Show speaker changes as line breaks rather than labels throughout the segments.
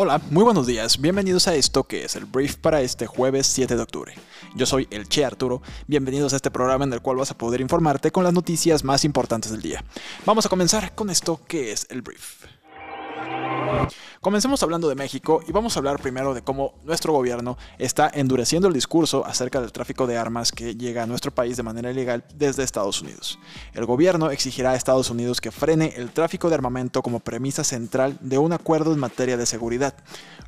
Hola, muy buenos días, bienvenidos a esto que es el brief para este jueves 7 de octubre. Yo soy el Che Arturo, bienvenidos a este programa en el cual vas a poder informarte con las noticias más importantes del día. Vamos a comenzar con esto que es el brief. Comencemos hablando de México y vamos a hablar primero de cómo nuestro gobierno está endureciendo el discurso acerca del tráfico de armas que llega a nuestro país de manera ilegal desde Estados Unidos. El gobierno exigirá a Estados Unidos que frene el tráfico de armamento como premisa central de un acuerdo en materia de seguridad.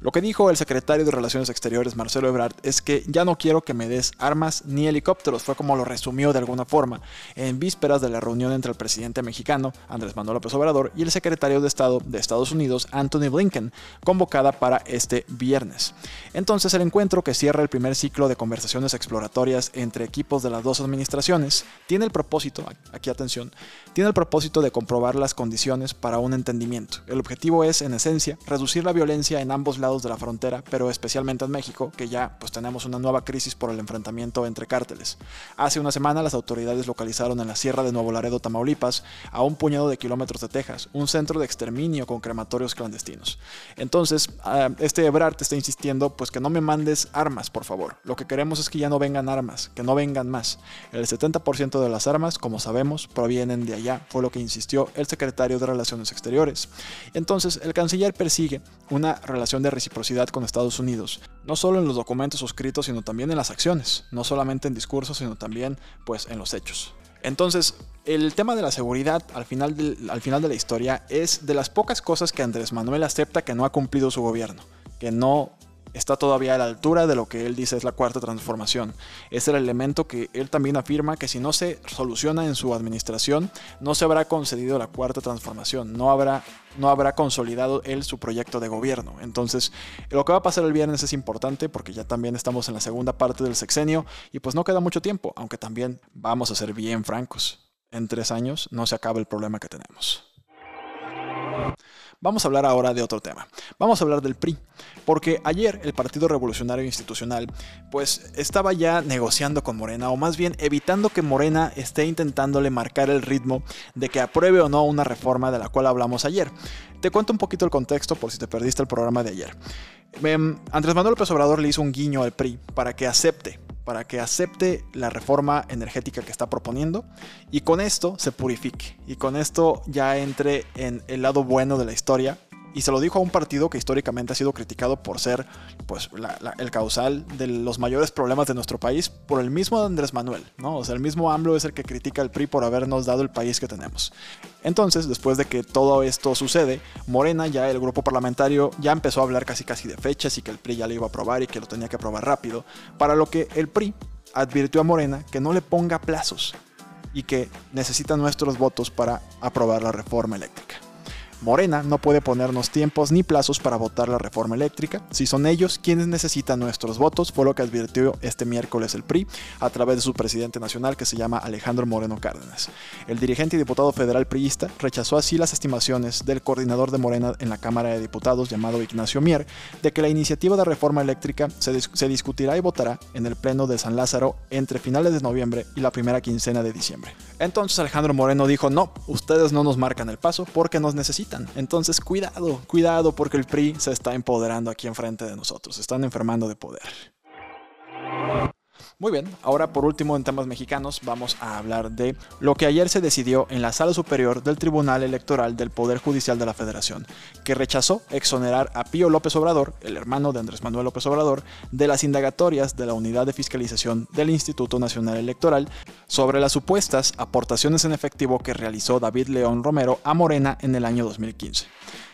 Lo que dijo el secretario de Relaciones Exteriores Marcelo Ebrard es que ya no quiero que me des armas ni helicópteros, fue como lo resumió de alguna forma en vísperas de la reunión entre el presidente mexicano Andrés Manuel López Obrador y el secretario de Estado de Estados Unidos Anthony Blinken convocada para este viernes. Entonces el encuentro que cierra el primer ciclo de conversaciones exploratorias entre equipos de las dos administraciones tiene el propósito, aquí atención, tiene el propósito de comprobar las condiciones para un entendimiento. El objetivo es, en esencia, reducir la violencia en ambos lados de la frontera, pero especialmente en México, que ya pues tenemos una nueva crisis por el enfrentamiento entre cárteles. Hace una semana las autoridades localizaron en la Sierra de Nuevo Laredo, Tamaulipas, a un puñado de kilómetros de Texas, un centro de exterminio con crematorios clandestinos. Entonces, ah, este Ebrard te está insistiendo, pues que no me mandes armas, por favor. Lo que queremos es que ya no vengan armas, que no vengan más. El 70% de las armas, como sabemos, provienen de allá, fue lo que insistió el secretario de Relaciones Exteriores. Entonces, el canciller persigue una relación de reciprocidad con Estados Unidos, no solo en los documentos suscritos, sino también en las acciones, no solamente en discursos, sino también pues en los hechos. Entonces, el tema de la seguridad al final, al final de la historia es de las pocas cosas que Andrés Manuel acepta que no ha cumplido su gobierno, que no está todavía a la altura de lo que él dice es la cuarta transformación. Es el elemento que él también afirma que si no se soluciona en su administración, no se habrá concedido la cuarta transformación, no habrá, no habrá consolidado él su proyecto de gobierno. Entonces, lo que va a pasar el viernes es importante porque ya también estamos en la segunda parte del sexenio y pues no queda mucho tiempo, aunque también vamos a ser bien francos. En tres años no se acaba el problema que tenemos. Vamos a hablar ahora de otro tema. Vamos a hablar del PRI, porque ayer el Partido Revolucionario Institucional pues estaba ya negociando con Morena o más bien evitando que Morena esté intentándole marcar el ritmo de que apruebe o no una reforma de la cual hablamos ayer. Te cuento un poquito el contexto por si te perdiste el programa de ayer. Em, Andrés Manuel López Obrador le hizo un guiño al PRI para que acepte para que acepte la reforma energética que está proponiendo y con esto se purifique. Y con esto ya entre en el lado bueno de la historia y se lo dijo a un partido que históricamente ha sido criticado por ser pues, el causal de los mayores problemas de nuestro país por el mismo Andrés Manuel, ¿no? O sea, el mismo AMLO es el que critica al PRI por habernos dado el país que tenemos. Entonces, después de que todo esto sucede, Morena, ya el grupo parlamentario, ya empezó a hablar casi casi de fechas y que el PRI ya lo iba a aprobar y que lo tenía que aprobar rápido, para lo que el PRI advirtió a Morena que no le ponga plazos y que necesita nuestros votos para aprobar la reforma eléctrica. Morena no puede ponernos tiempos ni plazos para votar la reforma eléctrica. Si son ellos quienes necesitan nuestros votos, fue lo que advirtió este miércoles el PRI a través de su presidente nacional que se llama Alejandro Moreno Cárdenas. El dirigente y diputado federal priista rechazó así las estimaciones del coordinador de Morena en la Cámara de Diputados llamado Ignacio Mier de que la iniciativa de reforma eléctrica se, se discutirá y votará en el Pleno de San Lázaro entre finales de noviembre y la primera quincena de diciembre. Entonces Alejandro Moreno dijo, no, ustedes no nos marcan el paso porque nos necesitan entonces, cuidado, cuidado, porque el PRI se está empoderando aquí enfrente de nosotros, están enfermando de poder. Muy bien, ahora por último en temas mexicanos vamos a hablar de lo que ayer se decidió en la Sala Superior del Tribunal Electoral del Poder Judicial de la Federación, que rechazó exonerar a Pío López Obrador, el hermano de Andrés Manuel López Obrador, de las indagatorias de la Unidad de Fiscalización del Instituto Nacional Electoral sobre las supuestas aportaciones en efectivo que realizó David León Romero a Morena en el año 2015.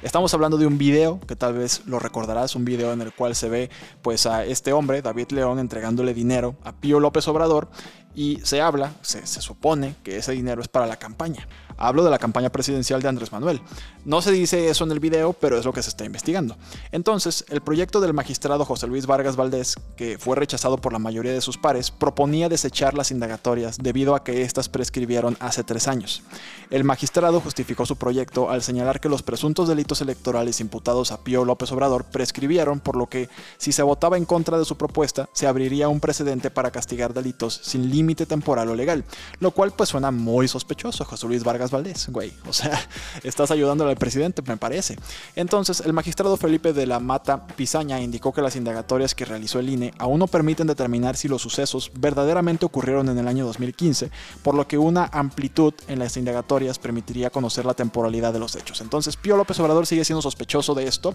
Estamos hablando de un video que tal vez lo recordarás, un video en el cual se ve pues a este hombre, David León, entregándole dinero a Pío López Obrador y se habla, se, se supone que ese dinero es para la campaña. Hablo de la campaña presidencial de Andrés Manuel. No se dice eso en el video, pero es lo que se está investigando. Entonces, el proyecto del magistrado José Luis Vargas Valdés, que fue rechazado por la mayoría de sus pares, proponía desechar las indagatorias debido a que éstas prescribieron hace tres años. El magistrado justificó su proyecto al señalar que los presuntos delitos electorales imputados a Pío López Obrador prescribieron, por lo que, si se votaba en contra de su propuesta, se abriría un precedente para castigar delitos sin límite temporal o legal, lo cual pues suena muy sospechoso. José Luis Vargas Valdés, güey. O sea, estás ayudándole al presidente, me parece. Entonces, el magistrado Felipe de la Mata Pizaña indicó que las indagatorias que realizó el INE aún no permiten determinar si los sucesos verdaderamente ocurrieron en el año 2015, por lo que una amplitud en las indagatorias permitiría conocer la temporalidad de los hechos. Entonces, Pío López Obrador sigue siendo sospechoso de esto,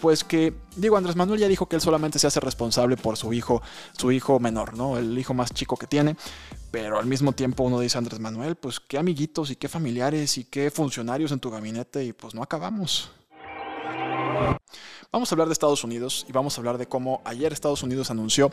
pues que, digo, Andrés Manuel ya dijo que él solamente se hace responsable por su hijo, su hijo menor, ¿no? El hijo más chico que tiene. Pero al mismo tiempo uno dice Andrés Manuel, pues qué amiguitos y qué familiares y qué funcionarios en tu gabinete y pues no acabamos. Vamos a hablar de Estados Unidos y vamos a hablar de cómo ayer Estados Unidos anunció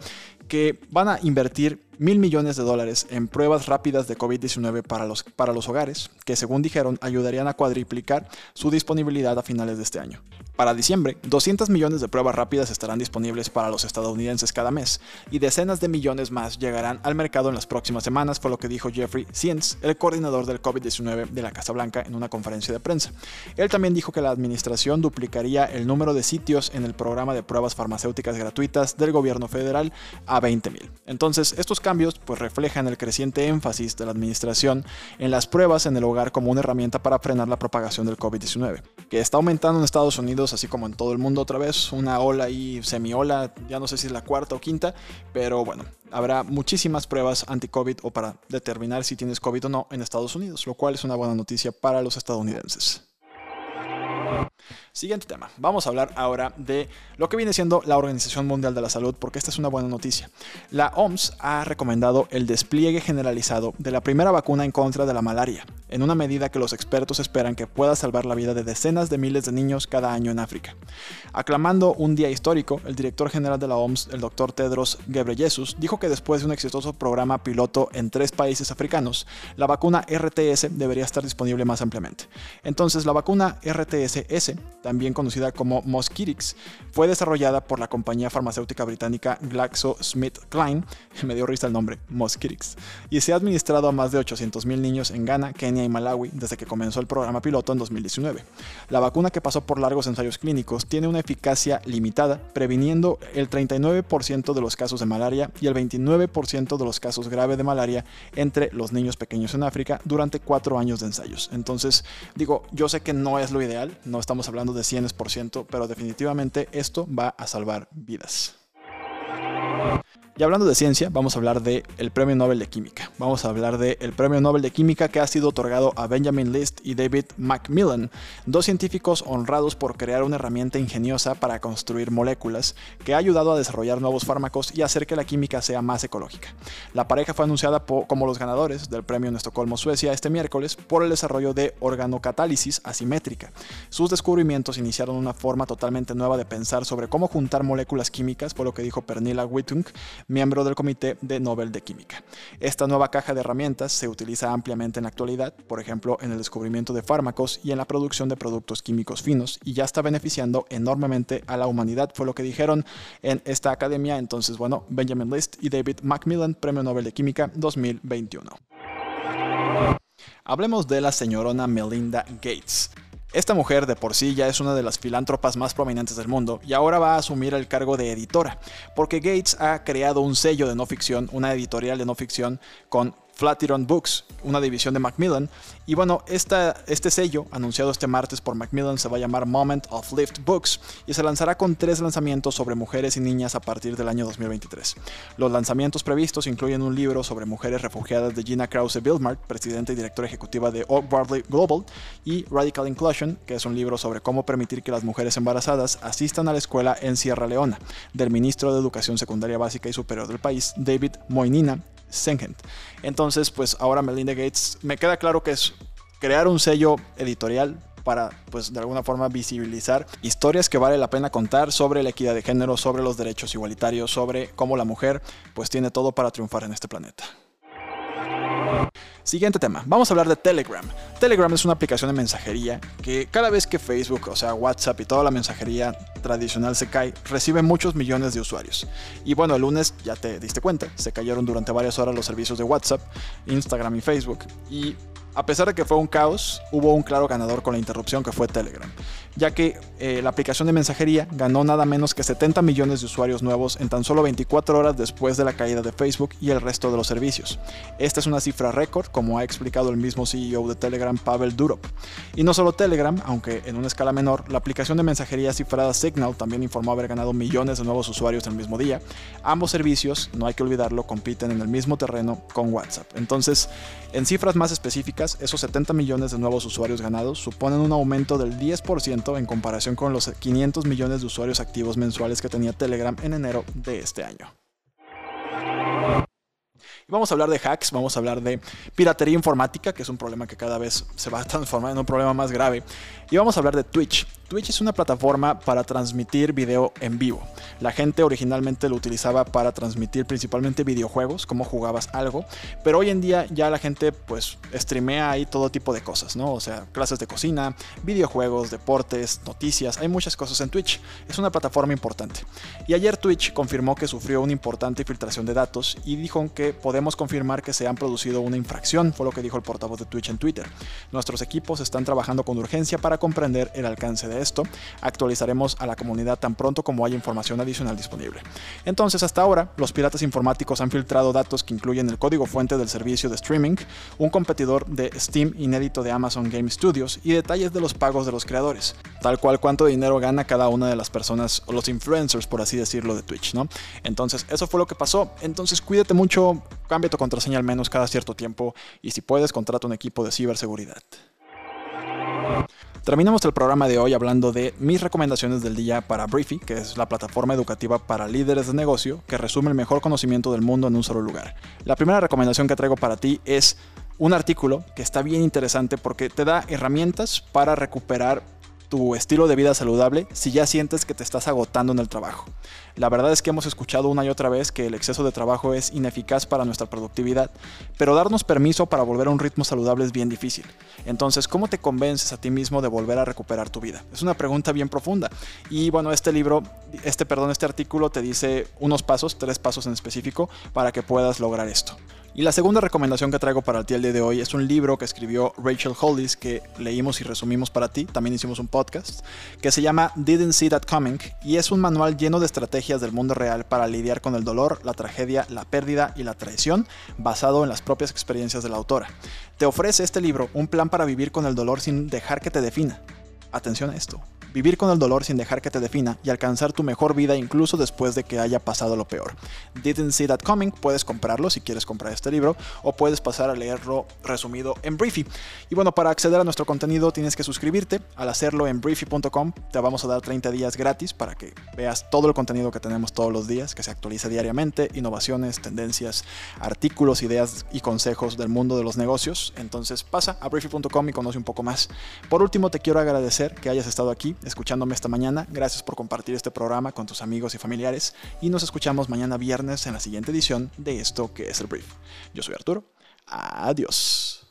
que van a invertir mil millones de dólares en pruebas rápidas de COVID-19 para los, para los hogares, que según dijeron ayudarían a cuadriplicar su disponibilidad a finales de este año. Para diciembre, 200 millones de pruebas rápidas estarán disponibles para los estadounidenses cada mes, y decenas de millones más llegarán al mercado en las próximas semanas, fue lo que dijo Jeffrey Siens, el coordinador del COVID-19 de la Casa Blanca, en una conferencia de prensa. Él también dijo que la administración duplicaría el número de sitios en el programa de pruebas farmacéuticas gratuitas del gobierno federal a 20.000. Entonces, estos cambios pues reflejan el creciente énfasis de la administración en las pruebas en el hogar como una herramienta para frenar la propagación del COVID-19, que está aumentando en Estados Unidos así como en todo el mundo otra vez, una ola y semiola, ya no sé si es la cuarta o quinta, pero bueno, habrá muchísimas pruebas anti-COVID o para determinar si tienes COVID o no en Estados Unidos, lo cual es una buena noticia para los estadounidenses. Siguiente tema. Vamos a hablar ahora de lo que viene siendo la Organización Mundial de la Salud, porque esta es una buena noticia. La OMS ha recomendado el despliegue generalizado de la primera vacuna en contra de la malaria, en una medida que los expertos esperan que pueda salvar la vida de decenas de miles de niños cada año en África. Aclamando un día histórico, el director general de la OMS, el doctor Tedros Ghebreyesus, dijo que después de un exitoso programa piloto en tres países africanos, la vacuna RTS debería estar disponible más ampliamente. Entonces, la vacuna RTS-S también conocida como Mosquirix, fue desarrollada por la compañía farmacéutica británica GlaxoSmithKline, me dio risa el nombre, Mosquirix, y se ha administrado a más de 800.000 niños en Ghana, Kenia y Malawi desde que comenzó el programa piloto en 2019. La vacuna que pasó por largos ensayos clínicos tiene una eficacia limitada, previniendo el 39% de los casos de malaria y el 29% de los casos graves de malaria entre los niños pequeños en África durante cuatro años de ensayos. Entonces, digo, yo sé que no es lo ideal, no estamos hablando de 100%, pero definitivamente esto va a salvar vidas. Y hablando de ciencia, vamos a hablar del el Premio Nobel de Química. Vamos a hablar del Premio Nobel de Química que ha sido otorgado a Benjamin List y David Macmillan, dos científicos honrados por crear una herramienta ingeniosa para construir moléculas que ha ayudado a desarrollar nuevos fármacos y hacer que la química sea más ecológica. La pareja fue anunciada como los ganadores del Premio en Estocolmo, Suecia, este miércoles por el desarrollo de organocatálisis asimétrica. Sus descubrimientos iniciaron una forma totalmente nueva de pensar sobre cómo juntar moléculas químicas, por lo que dijo Pernilla Miembro del Comité de Nobel de Química. Esta nueva caja de herramientas se utiliza ampliamente en la actualidad, por ejemplo, en el descubrimiento de fármacos y en la producción de productos químicos finos, y ya está beneficiando enormemente a la humanidad, fue lo que dijeron en esta academia. Entonces, bueno, Benjamin List y David Macmillan, Premio Nobel de Química 2021. Hablemos de la señorona Melinda Gates. Esta mujer de por sí ya es una de las filántropas más prominentes del mundo y ahora va a asumir el cargo de editora, porque Gates ha creado un sello de no ficción, una editorial de no ficción con Flatiron Books, una división de Macmillan. Y bueno, este sello, anunciado este martes por Macmillan, se va a llamar Moment of Lift Books y se lanzará con tres lanzamientos sobre mujeres y niñas a partir del año 2023. Los lanzamientos previstos incluyen un libro sobre mujeres refugiadas de Gina Krause Bildmark, presidenta y directora ejecutiva de Oak Barley Global, y Radical Inclusion, que es un libro sobre cómo permitir que las mujeres embarazadas asistan a la escuela en Sierra Leona, del ministro de Educación Secundaria Básica y Superior del país, David Moinina Sengent. Entonces, pues ahora Melinda Gates, me queda claro que es crear un sello editorial para, pues, de alguna forma visibilizar historias que vale la pena contar sobre la equidad de género, sobre los derechos igualitarios, sobre cómo la mujer, pues, tiene todo para triunfar en este planeta. Siguiente tema, vamos a hablar de Telegram. Telegram es una aplicación de mensajería que cada vez que Facebook, o sea WhatsApp y toda la mensajería tradicional se cae, recibe muchos millones de usuarios. Y bueno, el lunes ya te diste cuenta, se cayeron durante varias horas los servicios de WhatsApp, Instagram y Facebook. Y a pesar de que fue un caos, hubo un claro ganador con la interrupción que fue Telegram, ya que eh, la aplicación de mensajería ganó nada menos que 70 millones de usuarios nuevos en tan solo 24 horas después de la caída de Facebook y el resto de los servicios. Esta es una cifra récord, como ha explicado el mismo CEO de Telegram, Pavel Durov. Y no solo Telegram, aunque en una escala menor, la aplicación de mensajería cifrada Signal también informó haber ganado millones de nuevos usuarios el mismo día. Ambos servicios, no hay que olvidarlo, compiten en el mismo terreno con WhatsApp. Entonces, en cifras más específicas, esos 70 millones de nuevos usuarios ganados suponen un aumento del 10% en comparación con los 500 millones de usuarios activos mensuales que tenía Telegram en enero de este año. Vamos a hablar de hacks, vamos a hablar de piratería informática, que es un problema que cada vez se va a transformar en un problema más grave. Y vamos a hablar de Twitch. Twitch es una plataforma para transmitir video en vivo. La gente originalmente lo utilizaba para transmitir principalmente videojuegos, como jugabas algo, pero hoy en día ya la gente pues streamea ahí todo tipo de cosas, ¿no? O sea, clases de cocina, videojuegos, deportes, noticias, hay muchas cosas en Twitch. Es una plataforma importante. Y ayer Twitch confirmó que sufrió una importante filtración de datos y dijo que podemos confirmar que se han producido una infracción, fue lo que dijo el portavoz de Twitch en Twitter. Nuestros equipos están trabajando con urgencia para comprender el alcance esto, actualizaremos a la comunidad tan pronto como haya información adicional disponible. Entonces, hasta ahora, los piratas informáticos han filtrado datos que incluyen el código fuente del servicio de streaming, un competidor de Steam inédito de Amazon Game Studios y detalles de los pagos de los creadores, tal cual cuánto dinero gana cada una de las personas o los influencers, por así decirlo, de Twitch. Entonces, eso fue lo que pasó. Entonces, cuídate mucho, cambia tu contraseña al menos cada cierto tiempo y si puedes, contrata un equipo de ciberseguridad. Terminamos el programa de hoy hablando de mis recomendaciones del día para Briefy, que es la plataforma educativa para líderes de negocio que resume el mejor conocimiento del mundo en un solo lugar. La primera recomendación que traigo para ti es un artículo que está bien interesante porque te da herramientas para recuperar tu estilo de vida saludable si ya sientes que te estás agotando en el trabajo. La verdad es que hemos escuchado una y otra vez que el exceso de trabajo es ineficaz para nuestra productividad, pero darnos permiso para volver a un ritmo saludable es bien difícil. Entonces, ¿cómo te convences a ti mismo de volver a recuperar tu vida? Es una pregunta bien profunda. Y bueno, este libro, este perdón, este artículo te dice unos pasos, tres pasos en específico para que puedas lograr esto. Y la segunda recomendación que traigo para ti el día de hoy es un libro que escribió Rachel Hollis que leímos y resumimos para ti, también hicimos un podcast, que se llama Didn't See That Coming y es un manual lleno de estrategias del mundo real para lidiar con el dolor, la tragedia, la pérdida y la traición, basado en las propias experiencias de la autora. Te ofrece este libro un plan para vivir con el dolor sin dejar que te defina. Atención a esto, vivir con el dolor sin dejar que te defina y alcanzar tu mejor vida incluso después de que haya pasado lo peor. Didn't See That Coming, puedes comprarlo si quieres comprar este libro o puedes pasar a leerlo resumido en Briefy. Y bueno, para acceder a nuestro contenido tienes que suscribirte. Al hacerlo en briefy.com te vamos a dar 30 días gratis para que veas todo el contenido que tenemos todos los días, que se actualiza diariamente, innovaciones, tendencias, artículos, ideas y consejos del mundo de los negocios. Entonces pasa a briefy.com y conoce un poco más. Por último, te quiero agradecer que hayas estado aquí escuchándome esta mañana. Gracias por compartir este programa con tus amigos y familiares y nos escuchamos mañana viernes en la siguiente edición de esto que es el brief. Yo soy Arturo. Adiós.